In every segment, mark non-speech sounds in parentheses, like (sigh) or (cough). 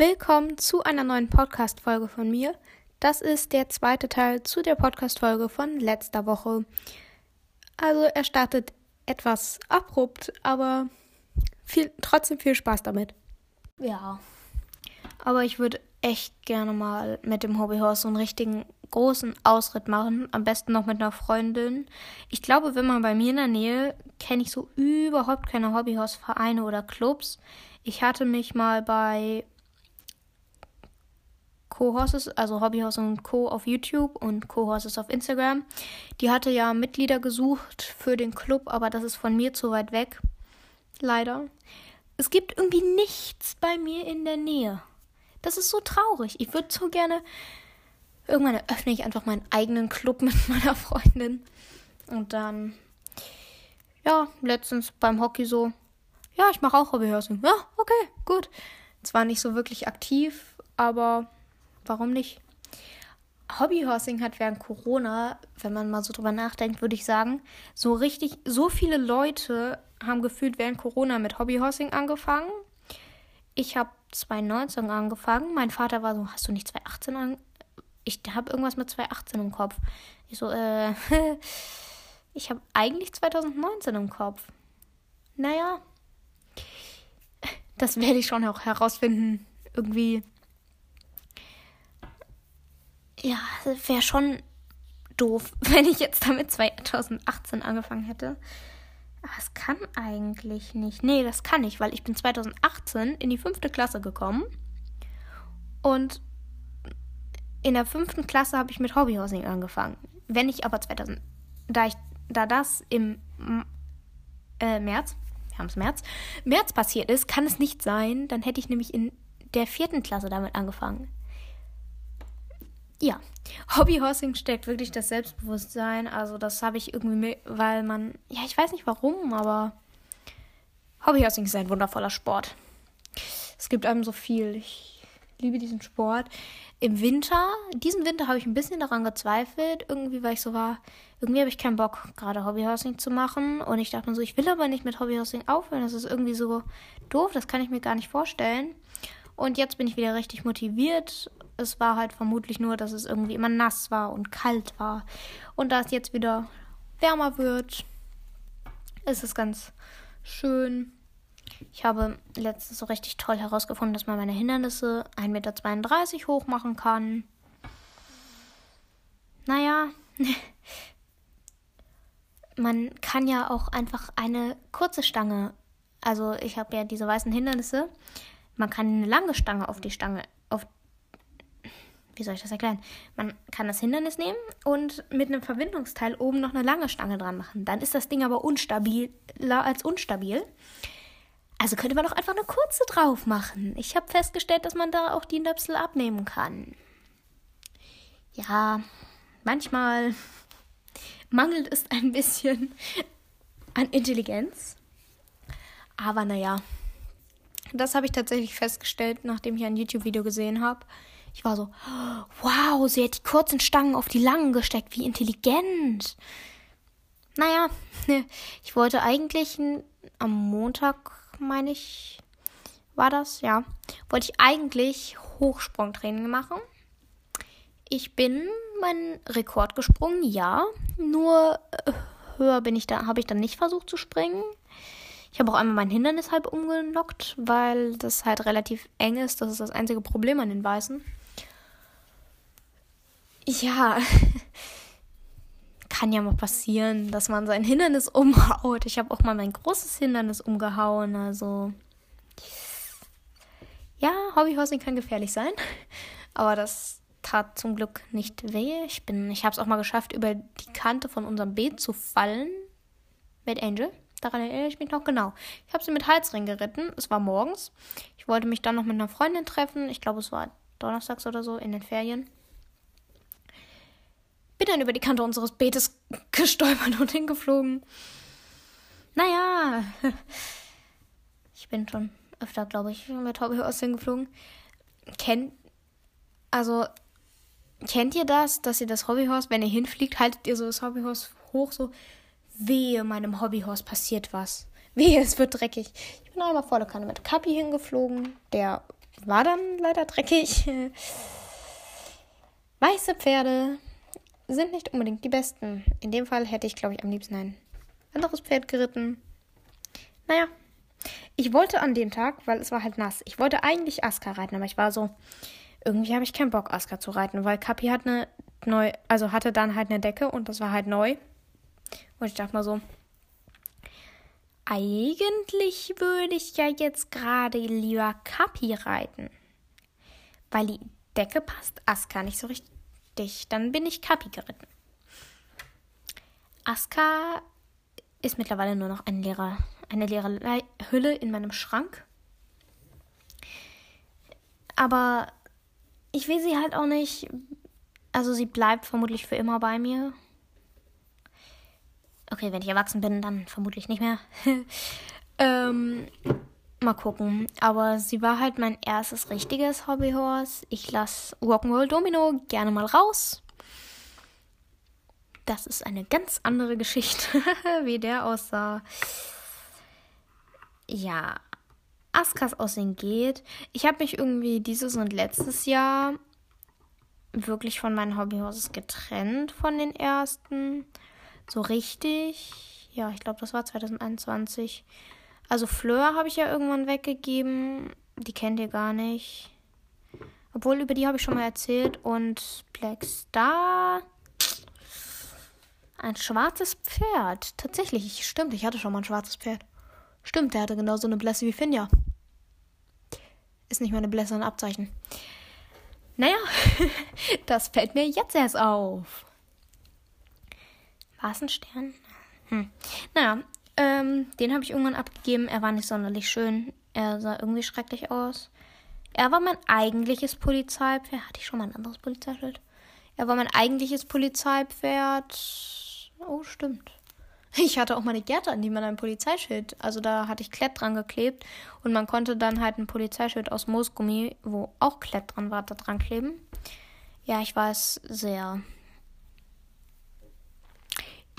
Willkommen zu einer neuen Podcast-Folge von mir. Das ist der zweite Teil zu der Podcast-Folge von letzter Woche. Also, er startet etwas abrupt, aber viel, trotzdem viel Spaß damit. Ja. Aber ich würde echt gerne mal mit dem Hobbyhorse so einen richtigen großen Ausritt machen. Am besten noch mit einer Freundin. Ich glaube, wenn man bei mir in der Nähe, kenne ich so überhaupt keine Hobbyhorse-Vereine oder Clubs. Ich hatte mich mal bei Co-Horses, also Hobbyhorse und Co. auf YouTube und Co-Horses auf Instagram. Die hatte ja Mitglieder gesucht für den Club, aber das ist von mir zu weit weg. Leider. Es gibt irgendwie nichts bei mir in der Nähe. Das ist so traurig. Ich würde so gerne. Irgendwann eröffne ich einfach meinen eigenen Club (laughs) mit meiner Freundin. Und dann. Ja, letztens beim Hockey so. Ja, ich mache auch Hobbyhorsing. Ja, okay, gut. Zwar nicht so wirklich aktiv, aber warum nicht? Hobbyhorsing hat während Corona, wenn man mal so drüber nachdenkt, würde ich sagen, so richtig, so viele Leute haben gefühlt während Corona mit Hobbyhorsing angefangen. Ich habe 2019 angefangen. Mein Vater war so, hast du nicht 2018 an? Ich habe irgendwas mit 2018 im Kopf. Ich so, äh, (laughs) ich habe eigentlich 2019 im Kopf. Naja, das werde ich schon auch herausfinden. Irgendwie ja, wäre schon doof, (laughs) wenn ich jetzt damit 2018 angefangen hätte. Aber es kann eigentlich nicht. Nee, das kann nicht, weil ich bin 2018 in die fünfte Klasse gekommen. Und in der fünften Klasse habe ich mit Hobbyhousing angefangen. Wenn ich aber 2000, da ich, da das im äh, März, wir haben es März, März passiert ist, kann es nicht sein. Dann hätte ich nämlich in der vierten Klasse damit angefangen ja, Hobbyhorsing steckt wirklich das Selbstbewusstsein. Also das habe ich irgendwie, weil man, ja, ich weiß nicht warum, aber Hobbyhorsing ist ein wundervoller Sport. Es gibt einem so viel. Ich liebe diesen Sport. Im Winter, diesen Winter habe ich ein bisschen daran gezweifelt, irgendwie, weil ich so war, irgendwie habe ich keinen Bock, gerade Hobbyhorsing zu machen. Und ich dachte mir so, ich will aber nicht mit Hobbyhorsing aufhören. Das ist irgendwie so doof, das kann ich mir gar nicht vorstellen. Und jetzt bin ich wieder richtig motiviert es war halt vermutlich nur, dass es irgendwie immer nass war und kalt war. Und da es jetzt wieder wärmer wird, ist es ganz schön. Ich habe letztens so richtig toll herausgefunden, dass man meine Hindernisse 1,32 Meter hoch machen kann. Naja, (laughs) man kann ja auch einfach eine kurze Stange, also ich habe ja diese weißen Hindernisse, man kann eine lange Stange auf die Stange, auf wie soll ich das erklären? Man kann das Hindernis nehmen und mit einem Verbindungsteil oben noch eine lange Stange dran machen. Dann ist das Ding aber unstabiler als unstabil. Also könnte man doch einfach eine kurze drauf machen. Ich habe festgestellt, dass man da auch die Nöpsel abnehmen kann. Ja, manchmal mangelt es ein bisschen an Intelligenz. Aber naja, das habe ich tatsächlich festgestellt, nachdem ich ein YouTube-Video gesehen habe. Ich war so, wow, sie hat die kurzen Stangen auf die langen gesteckt. Wie intelligent. Naja, (laughs) ich wollte eigentlich am Montag, meine ich, war das, ja, wollte ich eigentlich Hochsprungtraining machen. Ich bin meinen Rekord gesprungen, ja. Nur äh, höher bin ich da, habe ich dann nicht versucht zu springen. Ich habe auch einmal mein Hindernis halb umgelockt, weil das halt relativ eng ist. Das ist das einzige Problem an den Weißen. Ja, (laughs) kann ja mal passieren, dass man sein Hindernis umhaut. Ich habe auch mal mein großes Hindernis umgehauen. Also ja, Hobbyhorsing kann gefährlich sein, (laughs) aber das tat zum Glück nicht weh. Ich ich habe es auch mal geschafft, über die Kante von unserem Beet zu fallen mit Angel. Daran erinnere ich mich noch genau. Ich habe sie mit Halsring geritten. Es war morgens. Ich wollte mich dann noch mit einer Freundin treffen. Ich glaube, es war donnerstags oder so in den Ferien bin dann über die Kante unseres Beetes (laughs) gestolpert und hingeflogen. Naja, (laughs) ich bin schon öfter, glaube ich, mit Hobbyhorse hingeflogen. Kennt, also, kennt ihr das, dass ihr das Hobbyhorse, wenn ihr hinfliegt, haltet ihr so das Hobbyhorse hoch, so, wehe, meinem Hobbyhorse passiert was. Wehe, es wird dreckig. Ich bin einmal volle Kanne mit Kapi hingeflogen, der war dann leider dreckig. (laughs) Weiße Pferde sind nicht unbedingt die besten. In dem Fall hätte ich, glaube ich, am liebsten ein anderes Pferd geritten. Naja, ich wollte an dem Tag, weil es war halt nass, ich wollte eigentlich Aska reiten, aber ich war so, irgendwie habe ich keinen Bock, Aska zu reiten, weil Kapi hat eine neu, also hatte dann halt eine Decke und das war halt neu. Und ich dachte mal so, eigentlich würde ich ja jetzt gerade lieber Kapi reiten. Weil die Decke passt Aska nicht so richtig. Dann bin ich Kapi geritten. Aska ist mittlerweile nur noch ein leerer, eine leere Hülle in meinem Schrank. Aber ich will sie halt auch nicht. Also sie bleibt vermutlich für immer bei mir. Okay, wenn ich erwachsen bin, dann vermutlich nicht mehr. (laughs) ähm, mal gucken. Aber sie war halt mein erstes richtiges Hobbyhorse. Ich lasse Rock'n'Roll Domino gerne mal raus. Das ist eine ganz andere Geschichte, (laughs) wie der aussah. Ja, Askas Aussehen geht. Ich habe mich irgendwie dieses und letztes Jahr wirklich von meinen Hobbyhorses getrennt von den ersten. So richtig. Ja, ich glaube, das war 2021. Also Fleur habe ich ja irgendwann weggegeben. Die kennt ihr gar nicht. Obwohl, über die habe ich schon mal erzählt. Und Black Star. Ein schwarzes Pferd. Tatsächlich, stimmt, ich hatte schon mal ein schwarzes Pferd. Stimmt, der hatte genauso eine Blässe wie Finja. Ist nicht mehr eine Blässe, ein Abzeichen. Naja, (laughs) das fällt mir jetzt erst auf. War es ein Stern? Hm. Naja, ähm, den habe ich irgendwann abgegeben. Er war nicht sonderlich schön. Er sah irgendwie schrecklich aus. Er war mein eigentliches Polizeipferd. Hatte ich schon mal ein anderes Polizeischild? Er war mein eigentliches Polizeipferd. Oh, stimmt. Ich hatte auch meine Gerte, an die man ein Polizeischild, also da hatte ich Klett dran geklebt und man konnte dann halt ein Polizeischild aus Moosgummi, wo auch Klett dran war, da dran kleben. Ja, ich weiß, sehr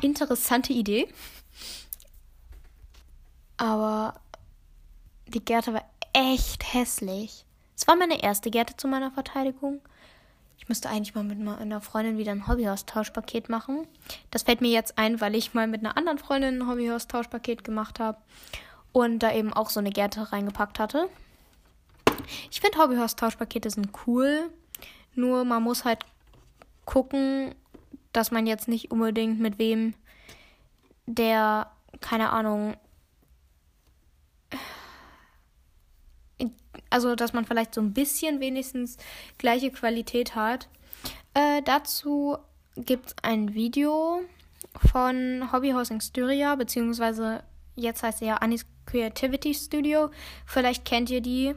interessante Idee. Aber die Gerte war echt hässlich. Es war meine erste Gerte zu meiner Verteidigung müsste eigentlich mal mit meiner Freundin wieder ein Hobbyhaus-Tauschpaket machen. Das fällt mir jetzt ein, weil ich mal mit einer anderen Freundin ein Hobbyhaus-Tauschpaket gemacht habe und da eben auch so eine Gerte reingepackt hatte. Ich finde Hobbyhaus-Tauschpakete sind cool, nur man muss halt gucken, dass man jetzt nicht unbedingt mit wem der, keine Ahnung, also dass man vielleicht so ein bisschen wenigstens gleiche Qualität hat. Äh, dazu gibt es ein Video von Hobbyhousing Styria, beziehungsweise jetzt heißt sie ja Anis Creativity Studio. Vielleicht kennt ihr die.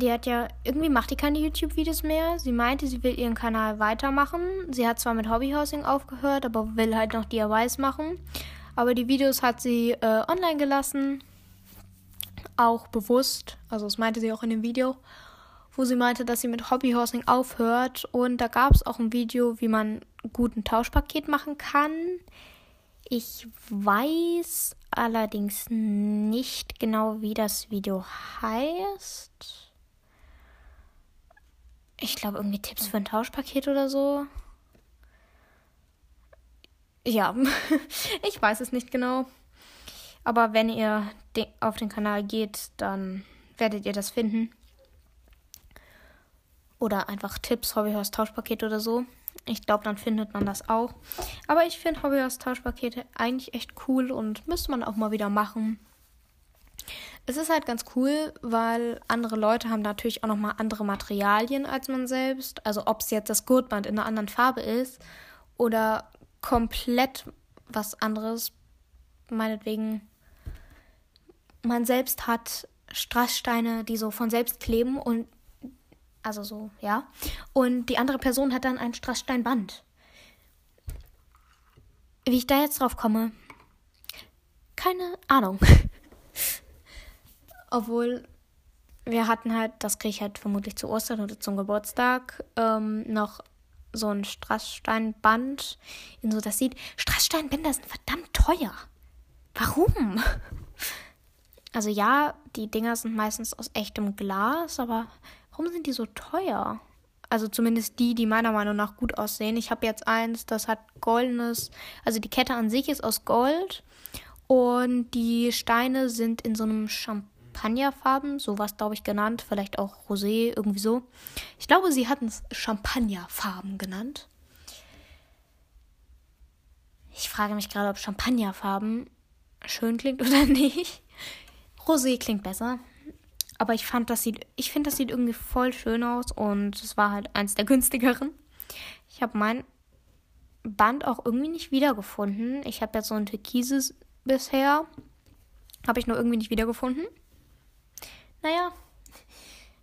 Die hat ja, irgendwie macht die keine YouTube-Videos mehr. Sie meinte, sie will ihren Kanal weitermachen. Sie hat zwar mit Hobbyhousing aufgehört, aber will halt noch DIYs machen. Aber die Videos hat sie äh, online gelassen auch bewusst, also das meinte sie auch in dem Video, wo sie meinte, dass sie mit Hobbyhorsing aufhört. Und da gab es auch ein Video, wie man gut ein Tauschpaket machen kann. Ich weiß allerdings nicht genau, wie das Video heißt. Ich glaube, irgendwie Tipps für ein Tauschpaket oder so. Ja, (laughs) ich weiß es nicht genau. Aber wenn ihr auf den Kanal geht, dann werdet ihr das finden. Oder einfach Tipps, Hobbyhorse Tauschpaket oder so. Ich glaube, dann findet man das auch. Aber ich finde Hobbyhorse Tauschpakete eigentlich echt cool und müsste man auch mal wieder machen. Es ist halt ganz cool, weil andere Leute haben natürlich auch nochmal andere Materialien als man selbst. Also ob es jetzt das Gurtband in einer anderen Farbe ist oder komplett was anderes. Meinetwegen man selbst hat Strasssteine, die so von selbst kleben und also so, ja. Und die andere Person hat dann ein Strasssteinband. Wie ich da jetzt drauf komme, keine Ahnung. (laughs) Obwohl wir hatten halt, das kriege ich halt vermutlich zu Ostern oder zum Geburtstag, ähm, noch so ein Strasssteinband in so das sieht. Strasssteinbänder sind verdammt teuer. Warum? (laughs) Also ja, die Dinger sind meistens aus echtem Glas, aber warum sind die so teuer? Also zumindest die, die meiner Meinung nach gut aussehen. Ich habe jetzt eins, das hat goldenes, also die Kette an sich ist aus Gold und die Steine sind in so einem Champagnerfarben, sowas glaube ich genannt, vielleicht auch Rosé, irgendwie so. Ich glaube, sie hatten es Champagnerfarben genannt. Ich frage mich gerade, ob Champagnerfarben schön klingt (laughs) oder nicht. Rosé klingt besser. Aber ich fand, das sieht, ich finde, das sieht irgendwie voll schön aus und es war halt eins der günstigeren. Ich habe mein Band auch irgendwie nicht wiedergefunden. Ich habe jetzt so ein türkises bisher. Habe ich nur irgendwie nicht wiedergefunden. Naja,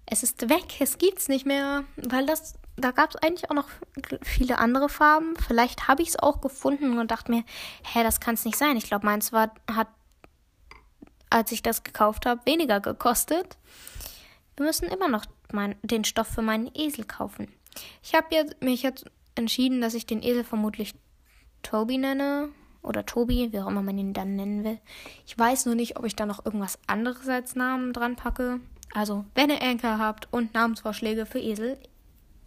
es ist weg, es gibt's nicht mehr, weil das, da gab es eigentlich auch noch viele andere Farben. Vielleicht habe ich es auch gefunden und dachte mir, hä, das kann es nicht sein. Ich glaube, meins war, hat als ich das gekauft habe, weniger gekostet. Wir müssen immer noch mein, den Stoff für meinen Esel kaufen. Ich habe jetzt, mich jetzt entschieden, dass ich den Esel vermutlich Toby nenne. Oder Tobi, wie auch immer man ihn dann nennen will. Ich weiß nur nicht, ob ich da noch irgendwas anderes als Namen dran packe. Also, wenn ihr Anker habt und Namensvorschläge für Esel,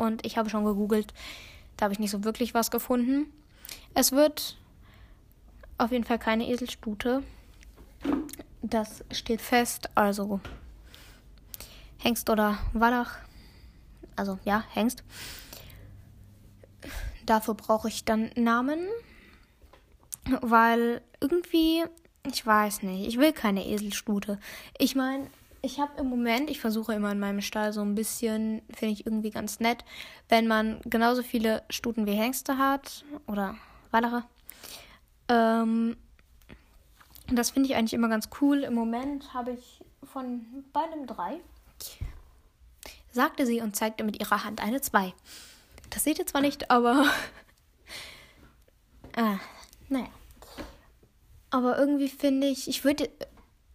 und ich habe schon gegoogelt, da habe ich nicht so wirklich was gefunden. Es wird auf jeden Fall keine Eselstute. Das steht fest. Also Hengst oder Wallach. Also ja, Hengst. Dafür brauche ich dann Namen. Weil irgendwie, ich weiß nicht, ich will keine Eselstute. Ich meine, ich habe im Moment, ich versuche immer in meinem Stall so ein bisschen, finde ich irgendwie ganz nett, wenn man genauso viele Stuten wie Hengste hat oder Wallache. Ähm, das finde ich eigentlich immer ganz cool. Im Moment habe ich von beidem drei. Sagte sie und zeigte mit ihrer Hand eine zwei. Das seht ihr zwar nicht, aber. (laughs) ah, naja. Aber irgendwie finde ich, ich würde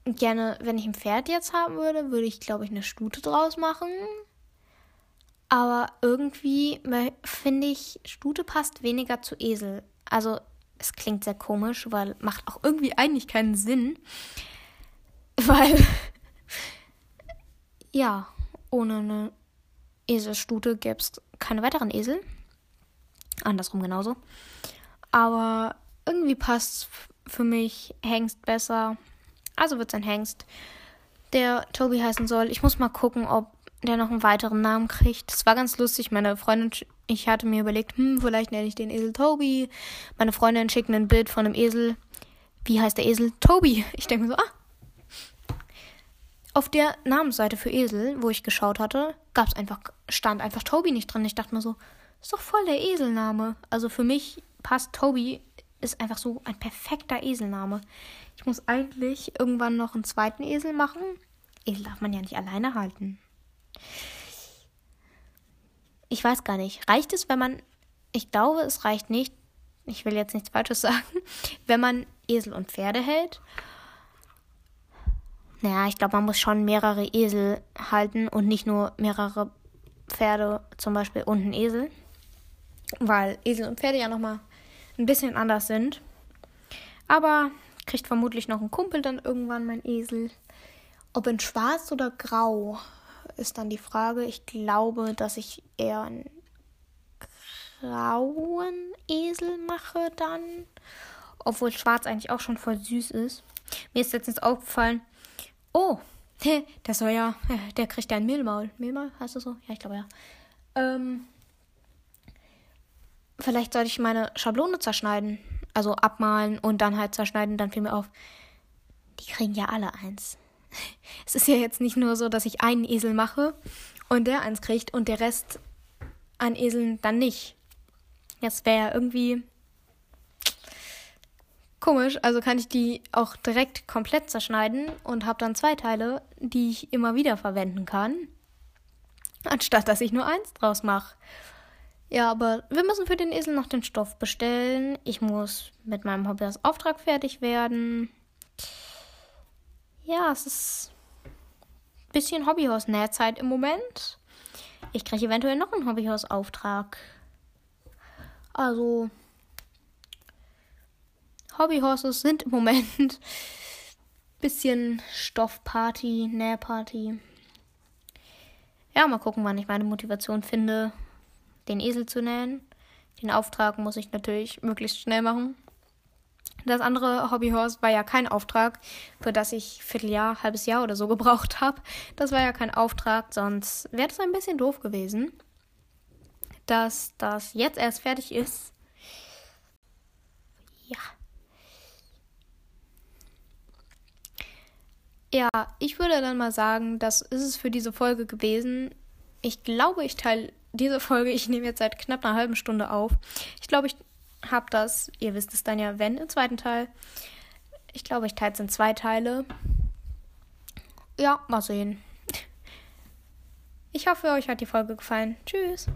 gerne, wenn ich ein Pferd jetzt haben würde, würde ich, glaube ich, eine Stute draus machen. Aber irgendwie finde ich, Stute passt weniger zu Esel. Also es klingt sehr komisch, weil macht auch irgendwie eigentlich keinen Sinn. (laughs) Weil, (laughs) ja, ohne eine Eselstute gäbe es keine weiteren Esel. Andersrum genauso. Aber irgendwie passt für mich Hengst besser. Also wird es ein Hengst, der Toby heißen soll. Ich muss mal gucken, ob der noch einen weiteren Namen kriegt. Das war ganz lustig. Meine Freundin, ich hatte mir überlegt, hm, vielleicht nenne ich den Esel Toby. Meine Freundin schickt mir ein Bild von einem Esel. Wie heißt der Esel? Toby. Ich denke so, ah. Auf der Namensseite für Esel, wo ich geschaut hatte, gab es einfach, stand einfach Toby nicht drin. Ich dachte mir so, ist doch voll der Eselname. Also für mich passt Toby, ist einfach so ein perfekter Eselname. Ich muss eigentlich irgendwann noch einen zweiten Esel machen. Esel darf man ja nicht alleine halten. Ich weiß gar nicht. Reicht es, wenn man. Ich glaube, es reicht nicht. Ich will jetzt nichts Falsches sagen. (laughs) Wenn man Esel und Pferde hält. Naja, ich glaube, man muss schon mehrere Esel halten und nicht nur mehrere Pferde, zum Beispiel und einen Esel. Weil Esel und Pferde ja nochmal ein bisschen anders sind. Aber kriegt vermutlich noch ein Kumpel dann irgendwann mein Esel. Ob in schwarz oder grau ist dann die Frage. Ich glaube, dass ich eher einen grauen Esel mache dann. Obwohl schwarz eigentlich auch schon voll süß ist. Mir ist letztens aufgefallen, oh, (laughs) der soll ja, (laughs) der kriegt ja ein Mehlmaul. Mehlmaul heißt das so? Ja, ich glaube ja. Ähm, vielleicht sollte ich meine Schablone zerschneiden. Also abmalen und dann halt zerschneiden. Dann fiel mir auf, die kriegen ja alle eins. (laughs) Es ist ja jetzt nicht nur so, dass ich einen Esel mache und der eins kriegt und der Rest an Eseln dann nicht. Das wäre irgendwie komisch. Also kann ich die auch direkt komplett zerschneiden und habe dann zwei Teile, die ich immer wieder verwenden kann. Anstatt dass ich nur eins draus mache. Ja, aber wir müssen für den Esel noch den Stoff bestellen. Ich muss mit meinem Hobby als Auftrag fertig werden ja, es ist ein bisschen Hobbyhaus-Nähzeit im Moment. Ich kriege eventuell noch einen Hobbyhaus-Auftrag. Also, Hobbyhorses sind im Moment ein (laughs) bisschen Stoffparty, Nähparty. Ja, mal gucken, wann ich meine Motivation finde, den Esel zu nähen. Den Auftrag muss ich natürlich möglichst schnell machen. Das andere Hobbyhorse war ja kein Auftrag, für das ich Vierteljahr, halbes Jahr oder so (laughs) gebraucht habe. Das war ja kein Auftrag, sonst wäre das ein bisschen doof gewesen, dass das jetzt erst fertig ist. Ja. Ja, ich würde dann mal sagen, das ist es für diese Folge gewesen. Ich glaube, ich teile diese Folge, ich nehme jetzt seit knapp einer halben Stunde auf. Ich glaube, ich habe das, ihr wisst es dann ja, wenn, im zweiten Teil. Ich glaube, ich teile es in zwei Teile. Ja, mal sehen. Ich hoffe, euch hat die Folge gefallen. Tschüss.